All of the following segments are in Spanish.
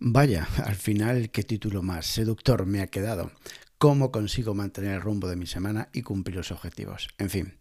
Vaya, al final, qué título más seductor me ha quedado. ¿Cómo consigo mantener el rumbo de mi semana y cumplir los objetivos? En fin,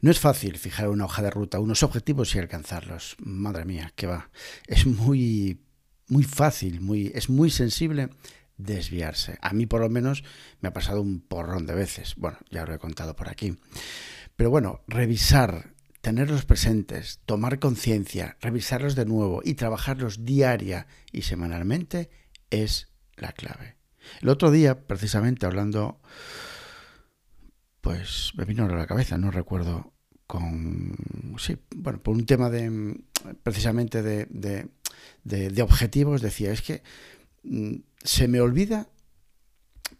no es fácil fijar una hoja de ruta, unos objetivos y alcanzarlos. Madre mía, qué va. Es muy, muy fácil, muy, es muy sensible desviarse. A mí por lo menos me ha pasado un porrón de veces. Bueno, ya lo he contado por aquí. Pero bueno, revisar tenerlos presentes, tomar conciencia, revisarlos de nuevo y trabajarlos diaria y semanalmente es la clave. El otro día, precisamente hablando, pues me vino a la cabeza, no recuerdo con, sí, bueno, por un tema de, precisamente de, de, de objetivos, decía, es que mm, se me olvida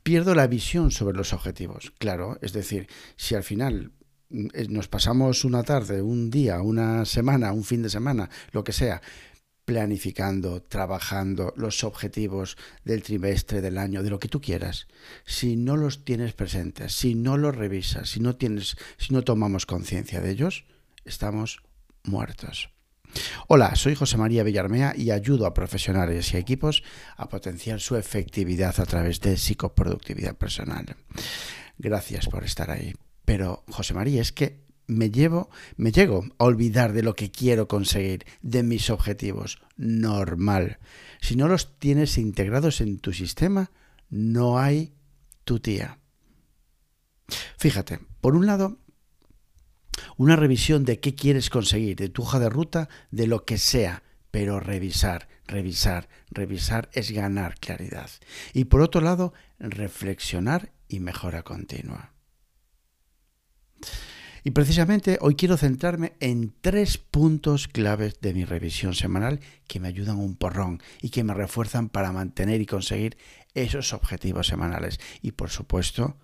pierdo la visión sobre los objetivos. Claro, es decir, si al final nos pasamos una tarde, un día, una semana, un fin de semana, lo que sea, planificando, trabajando los objetivos del trimestre, del año, de lo que tú quieras. Si no los tienes presentes, si no los revisas, si no tienes, si no tomamos conciencia de ellos, estamos muertos. Hola, soy José María Villarmea y ayudo a profesionales y equipos a potenciar su efectividad a través de psicoproductividad personal. Gracias por estar ahí. Pero, José María, es que me llevo, me llego a olvidar de lo que quiero conseguir, de mis objetivos. Normal. Si no los tienes integrados en tu sistema, no hay tu tía. Fíjate, por un lado, una revisión de qué quieres conseguir, de tu hoja de ruta, de lo que sea, pero revisar, revisar, revisar es ganar claridad. Y por otro lado, reflexionar y mejora continua. Y precisamente hoy quiero centrarme en tres puntos claves de mi revisión semanal que me ayudan un porrón y que me refuerzan para mantener y conseguir esos objetivos semanales. Y por supuesto,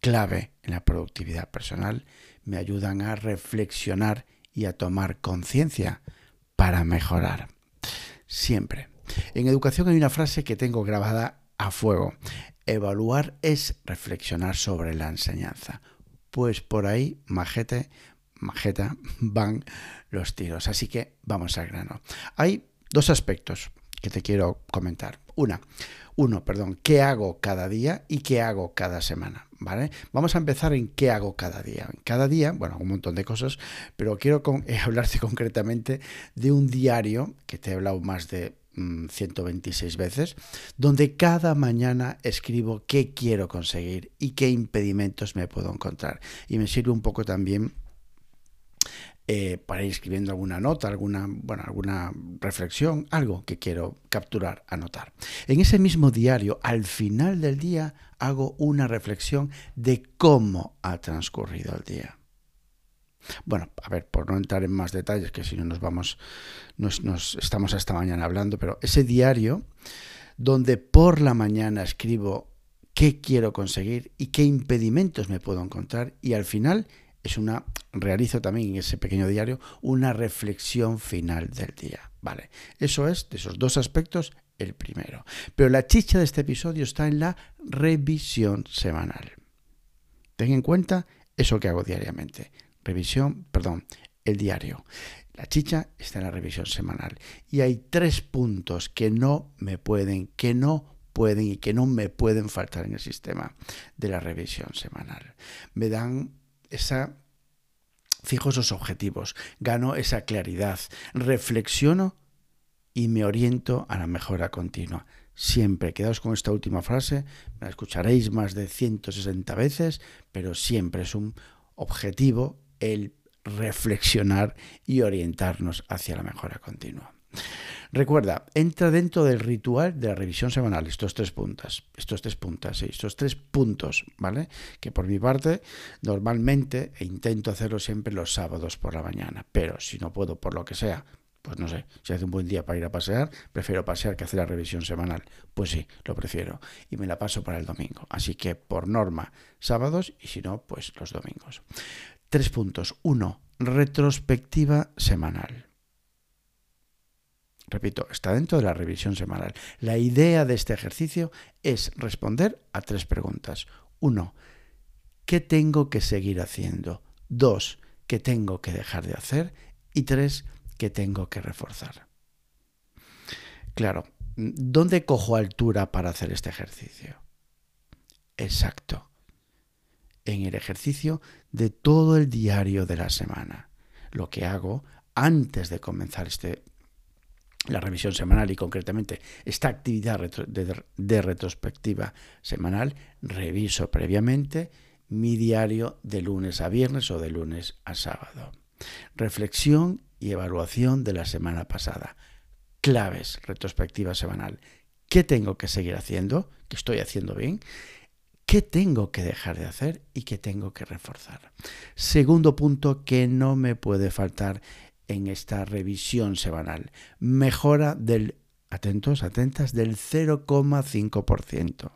clave en la productividad personal, me ayudan a reflexionar y a tomar conciencia para mejorar. Siempre. En educación hay una frase que tengo grabada a fuego. Evaluar es reflexionar sobre la enseñanza pues por ahí, majete, majeta, van los tiros. Así que vamos al grano. Hay dos aspectos que te quiero comentar. Una, uno, perdón, qué hago cada día y qué hago cada semana. ¿Vale? Vamos a empezar en qué hago cada día. Cada día, bueno, un montón de cosas, pero quiero hablarte concretamente de un diario que te he hablado más de 126 mm, veces, donde cada mañana escribo qué quiero conseguir y qué impedimentos me puedo encontrar. Y me sirve un poco también eh, para ir escribiendo alguna nota, alguna, bueno, alguna reflexión, algo que quiero capturar, anotar. En ese mismo diario, al final del día, hago una reflexión de cómo ha transcurrido el día. Bueno, a ver, por no entrar en más detalles, que si no nos vamos, nos, estamos hasta mañana hablando, pero ese diario donde por la mañana escribo qué quiero conseguir y qué impedimentos me puedo encontrar y al final es una realizo también en ese pequeño diario una reflexión final del día. Vale, eso es de esos dos aspectos el primero. Pero la chicha de este episodio está en la revisión semanal. Ten en cuenta eso que hago diariamente revisión, perdón, el diario. La chicha está en la revisión semanal. Y hay tres puntos que no me pueden, que no pueden y que no me pueden faltar en el sistema de la revisión semanal. Me dan esa fijo esos objetivos, gano esa claridad, reflexiono y me oriento a la mejora continua. Siempre, quedaos con esta última frase, me la escucharéis más de 160 veces, pero siempre es un objetivo el reflexionar y orientarnos hacia la mejora continua. Recuerda, entra dentro del ritual de la revisión semanal, estos tres puntas, estos tres puntas, estos tres puntos, ¿vale? Que por mi parte, normalmente e intento hacerlo siempre los sábados por la mañana, pero si no puedo por lo que sea, pues no sé, si hace un buen día para ir a pasear, prefiero pasear que hacer la revisión semanal. Pues sí, lo prefiero. Y me la paso para el domingo. Así que por norma, sábados y si no, pues los domingos. Tres puntos. Uno, retrospectiva semanal. Repito, está dentro de la revisión semanal. La idea de este ejercicio es responder a tres preguntas. Uno, ¿qué tengo que seguir haciendo? Dos, ¿qué tengo que dejar de hacer? Y tres, ¿qué tengo que reforzar? Claro, ¿dónde cojo altura para hacer este ejercicio? Exacto. En el ejercicio de todo el diario de la semana. Lo que hago antes de comenzar este, la revisión semanal y concretamente esta actividad de, retrospectiva semanal, reviso previamente mi diario de lunes a viernes o de lunes a sábado. Reflexión y evaluación de la semana pasada. Claves, retrospectiva semanal. ¿Qué tengo que seguir haciendo? ¿Qué estoy haciendo bien? ¿Qué tengo que dejar de hacer y qué tengo que reforzar? Segundo punto que no me puede faltar en esta revisión semanal. Mejora del, atentos, atentas, del 0,5%.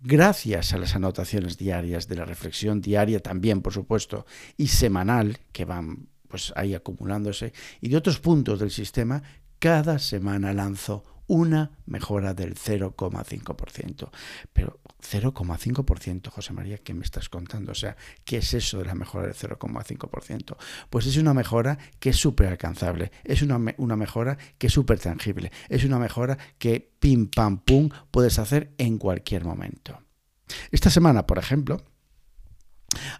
Gracias a las anotaciones diarias de la reflexión diaria también, por supuesto, y semanal, que van pues ahí acumulándose, y de otros puntos del sistema, cada semana lanzo una mejora del 0,5%. Pero 0,5%, José María, ¿qué me estás contando? O sea, ¿qué es eso de la mejora del 0,5%? Pues es una mejora que es súper alcanzable, es una, mejora que es súper tangible, es una mejora que pim, pam, pum puedes hacer en cualquier momento. Esta semana, por ejemplo,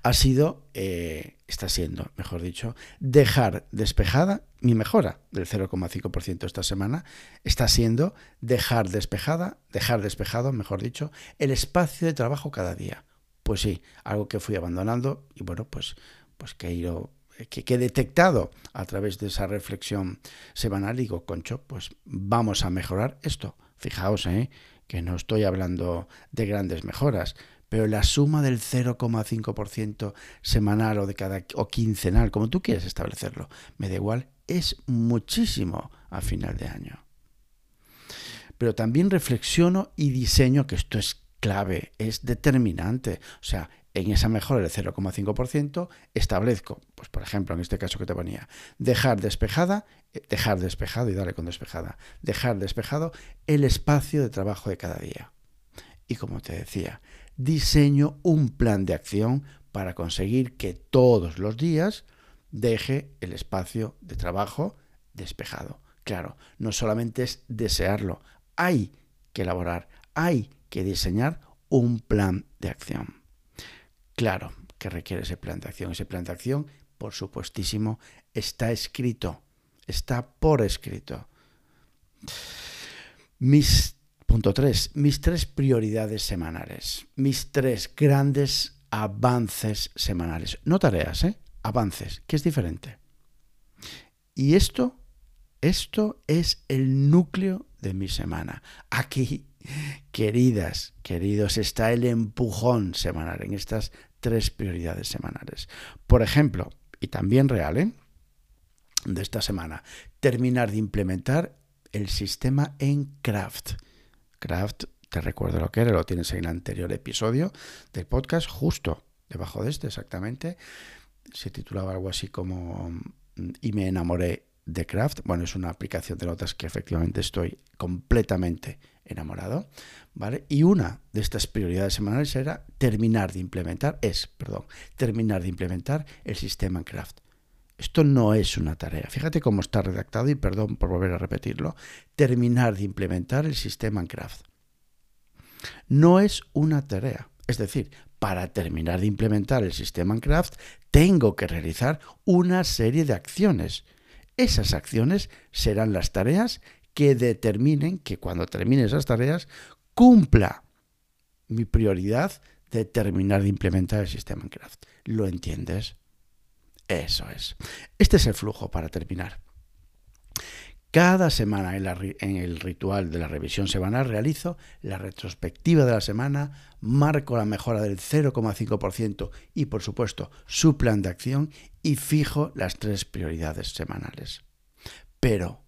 ha sido, eh, está siendo, mejor dicho, dejar despejada mi mejora del 0,5% esta semana, está siendo dejar despejada, dejar despejado, mejor dicho, el espacio de trabajo cada día. Pues sí, algo que fui abandonando y bueno, pues, pues que he ido que, he detectado a través de esa reflexión semanal, digo, Concho, pues vamos a mejorar esto. Fijaos, ¿eh? que no estoy hablando de grandes mejoras, pero la suma del 0,5% semanal o de cada o quincenal, como tú quieras establecerlo, me da igual, es muchísimo a final de año. Pero también reflexiono y diseño que esto es clave, es determinante. O sea, en esa mejora del 0,5% establezco, pues por ejemplo, en este caso que te ponía, dejar despejada, eh, dejar despejado y darle con despejada, dejar despejado el espacio de trabajo de cada día. Y como te decía, diseño un plan de acción para conseguir que todos los días deje el espacio de trabajo despejado. Claro, no solamente es desearlo, hay que elaborar, hay que diseñar un plan de acción. Claro que requiere ese plan de acción. Ese plan de acción, por supuestísimo, está escrito, está por escrito. Mis Punto 3. Mis tres prioridades semanales. Mis tres grandes avances semanales. No tareas, ¿eh? Avances, que es diferente. Y esto, esto es el núcleo de mi semana. Aquí, queridas, queridos, está el empujón semanal en estas tres prioridades semanales. Por ejemplo, y también real, ¿eh? de esta semana, terminar de implementar el sistema en Craft. Craft, te recuerdo lo que era, lo tienes en el anterior episodio del podcast, justo debajo de este exactamente. Se titulaba algo así como mm, Y me enamoré de Craft. Bueno, es una aplicación de notas que efectivamente estoy completamente enamorado, ¿vale? Y una de estas prioridades semanales era terminar de implementar, es, perdón, terminar de implementar el sistema en Craft. Esto no es una tarea. Fíjate cómo está redactado y perdón por volver a repetirlo. Terminar de implementar el sistema en Craft. No es una tarea. Es decir, para terminar de implementar el sistema en Craft, tengo que realizar una serie de acciones. Esas acciones serán las tareas que determinen que cuando termine esas tareas cumpla mi prioridad de terminar de implementar el sistema en Craft. ¿Lo entiendes? Eso es. Este es el flujo para terminar. Cada semana en, el ritual de la revisión semanal realizo la retrospectiva de la semana, marco la mejora del 0,5% y por supuesto su plan de acción y fijo las tres prioridades semanales. Pero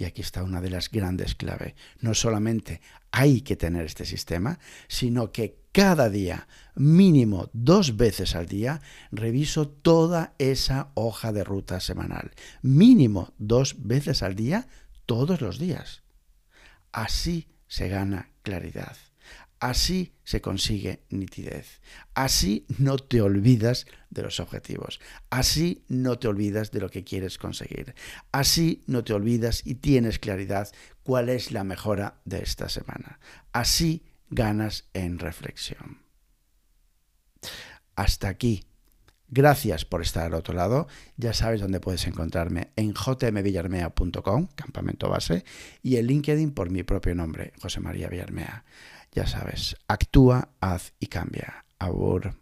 y aquí está una de las grandes claves. No solamente hay que tener este sistema, sino que cada día, mínimo dos veces al día, reviso toda esa hoja de ruta semanal. Mínimo dos veces al día, todos los días. Así se gana claridad. Así se consigue nitidez. Así no te olvidas de los objetivos. Así no te olvidas de lo que quieres conseguir. Así no te olvidas y tienes claridad cuál es la mejora de esta semana. Así ganas en reflexión. Hasta aquí. Gracias por estar al otro lado. Ya sabes dónde puedes encontrarme en jmvillarmea.com, campamento base, y en LinkedIn por mi propio nombre, José María Villarmea. Ya sabes, actúa, haz y cambia. Abur.